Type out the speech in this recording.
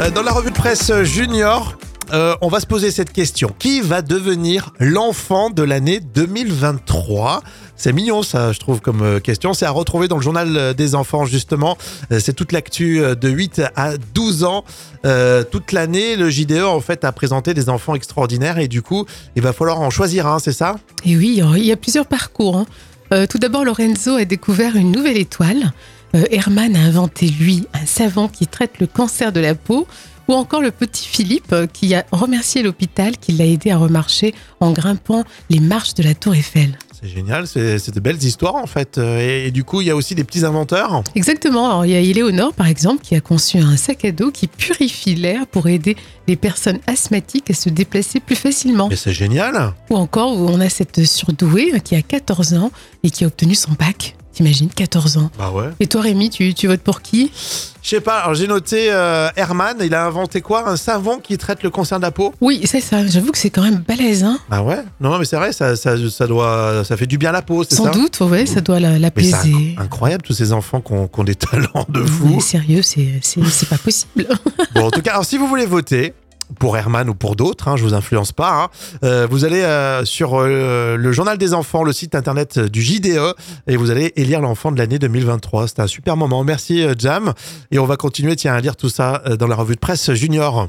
Euh, Dans la revue de presse junior, euh, on va se poser cette question. Qui va devenir l'enfant de l'année 2023 C'est mignon ça, je trouve, comme euh, question. C'est à retrouver dans le journal des enfants, justement. C'est toute l'actu de 8 à 12 ans. Toute l'année, le JDE, en fait, a présenté des enfants extraordinaires et du coup, il va falloir en choisir un, c'est ça? Et oui, il y a plusieurs parcours. hein. Tout d'abord, Lorenzo a découvert une nouvelle étoile. Euh, Herman a inventé, lui, un savon qui traite le cancer de la peau. Ou encore le petit Philippe euh, qui a remercié l'hôpital qui l'a aidé à remarcher en grimpant les marches de la Tour Eiffel. C'est génial, c'est de belles histoires, en fait. Euh, Et, et du coup, il y a aussi des petits inventeurs. Exactement. Alors, il y a Éléonore, par exemple, qui a conçu un sac à dos qui purifie l'air pour aider les personnes asthmatiques à se déplacer plus facilement. Mais c'est génial Ou encore, on a cette surdouée qui a 14 ans et qui a obtenu son bac. T'imagines, 14 ans. Bah ouais. Et toi, Rémi, tu, tu votes pour qui? Je sais pas, alors j'ai noté euh, Herman, il a inventé quoi? Un savon qui traite le cancer de la peau? Oui, c'est ça. J'avoue que c'est quand même balèze, hein Ah ouais Non, mais c'est vrai, ça, ça, ça, doit, ça fait du bien à la peau, c'est Sans ça? doute, ouais, ça doit l'apaiser. inc- incroyable, tous ces enfants qui ont, qui ont des talents de fou. Mais sérieux, c'est pas possible. Bon, en tout cas, alors, si vous voulez voter pour Herman ou pour d'autres, hein, je vous influence pas, hein, euh, vous allez euh, sur euh, le journal des enfants, le site internet du JDE, et vous allez élire l'enfant de l'année 2023. C'était un super moment. Merci Jam. Et on va continuer, tiens, à lire tout ça dans la revue de presse junior.